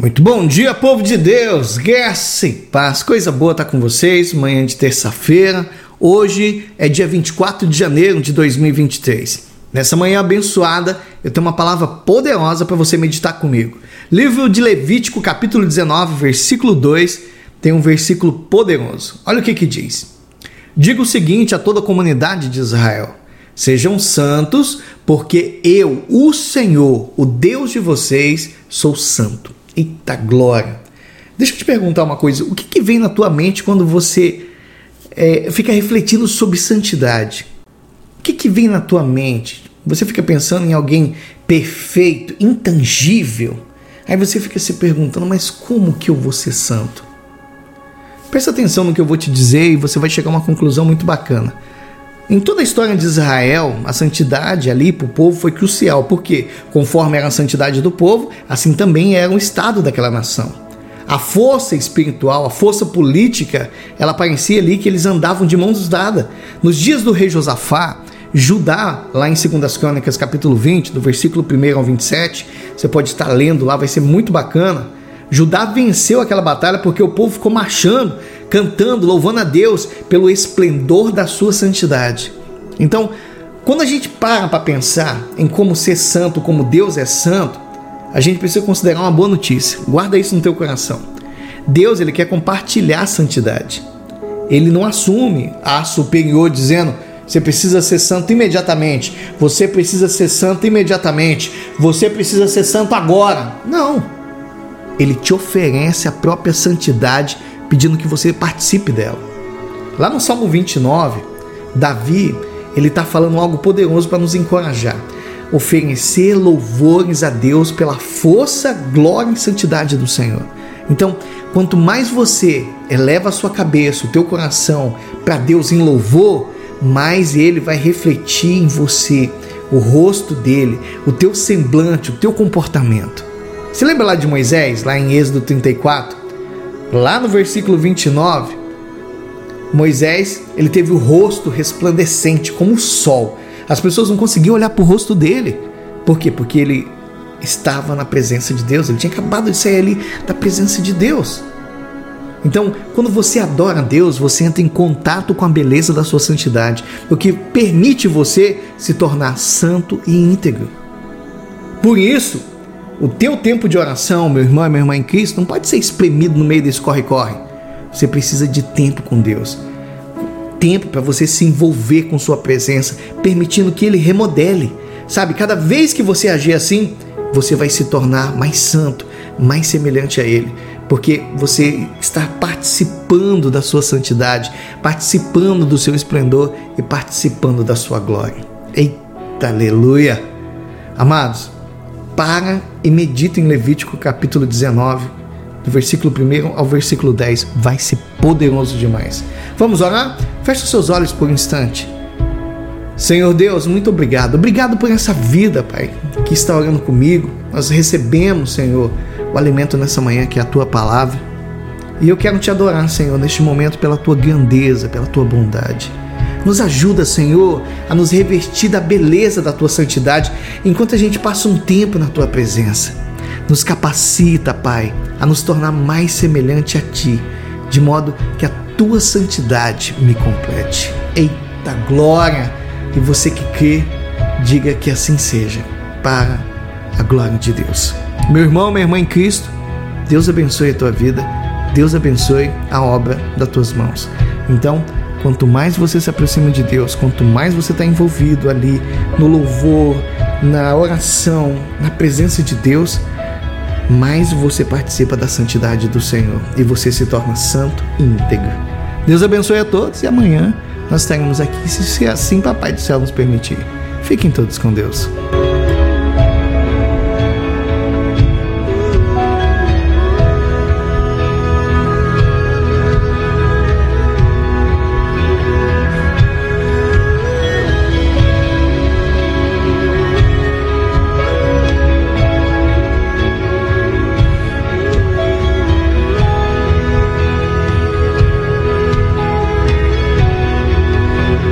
Muito bom dia, povo de Deus, graça e paz, coisa boa estar tá com vocês, manhã de terça-feira, hoje é dia 24 de janeiro de 2023. Nessa manhã abençoada, eu tenho uma palavra poderosa para você meditar comigo. Livro de Levítico, capítulo 19, versículo 2, tem um versículo poderoso. Olha o que que diz. Diga o seguinte a toda a comunidade de Israel: Sejam santos, porque eu, o Senhor, o Deus de vocês, sou santo. Eita glória! Deixa eu te perguntar uma coisa: o que, que vem na tua mente quando você é, fica refletindo sobre santidade? O que, que vem na tua mente? Você fica pensando em alguém perfeito, intangível. Aí você fica se perguntando, mas como que eu vou ser santo? Presta atenção no que eu vou te dizer e você vai chegar a uma conclusão muito bacana. Em toda a história de Israel, a santidade ali para o povo foi crucial, porque, conforme era a santidade do povo, assim também era o estado daquela nação. A força espiritual, a força política, ela parecia ali que eles andavam de mãos dadas. Nos dias do rei Josafá, Judá, lá em 2 Crônicas, capítulo 20, do versículo 1 ao 27, você pode estar lendo lá, vai ser muito bacana. Judá venceu aquela batalha porque o povo ficou marchando, cantando, louvando a Deus pelo esplendor da sua santidade. Então, quando a gente para para pensar em como ser santo, como Deus é santo, a gente precisa considerar uma boa notícia. Guarda isso no teu coração. Deus, ele quer compartilhar a santidade. Ele não assume a superior dizendo: você precisa ser santo imediatamente. Você precisa ser santo imediatamente. Você precisa ser santo agora. Não ele te oferece a própria santidade, pedindo que você participe dela. Lá no Salmo 29, Davi ele está falando algo poderoso para nos encorajar. Oferecer louvores a Deus pela força, glória e santidade do Senhor. Então, quanto mais você eleva a sua cabeça, o teu coração para Deus em louvor, mais ele vai refletir em você o rosto dele, o teu semblante, o teu comportamento. Você lembra lá de Moisés, lá em Êxodo 34? Lá no versículo 29, Moisés, ele teve o rosto resplandecente como o sol. As pessoas não conseguiam olhar para o rosto dele. Por quê? Porque ele estava na presença de Deus. Ele tinha acabado de sair ali da presença de Deus. Então, quando você adora a Deus, você entra em contato com a beleza da sua santidade, o que permite você se tornar santo e íntegro. Por isso, o teu tempo de oração, meu irmão e minha irmã em Cristo, não pode ser espremido no meio desse corre-corre. Você precisa de tempo com Deus. Tempo para você se envolver com Sua presença, permitindo que Ele remodele. Sabe, cada vez que você agir assim, você vai se tornar mais santo, mais semelhante a Ele, porque você está participando da sua santidade, participando do seu esplendor e participando da sua glória. Eita, aleluia! Amados, para e medita em Levítico capítulo 19, do versículo 1 ao versículo 10. Vai ser poderoso demais. Vamos orar? Feche seus olhos por um instante. Senhor Deus, muito obrigado. Obrigado por essa vida, Pai, que está orando comigo. Nós recebemos, Senhor, o alimento nessa manhã que é a tua palavra. E eu quero te adorar, Senhor, neste momento pela tua grandeza, pela tua bondade. Nos ajuda, Senhor, a nos revestir da beleza da tua santidade enquanto a gente passa um tempo na tua presença. Nos capacita, Pai, a nos tornar mais semelhante a ti, de modo que a tua santidade me complete. Eita glória! E você que crê, diga que assim seja, para a glória de Deus. Meu irmão, minha irmã em Cristo, Deus abençoe a tua vida, Deus abençoe a obra das tuas mãos. Então, Quanto mais você se aproxima de Deus, quanto mais você está envolvido ali no louvor, na oração, na presença de Deus, mais você participa da santidade do Senhor e você se torna santo e íntegro. Deus abençoe a todos e amanhã nós estaremos aqui, se assim Papai do Céu nos permitir. Fiquem todos com Deus.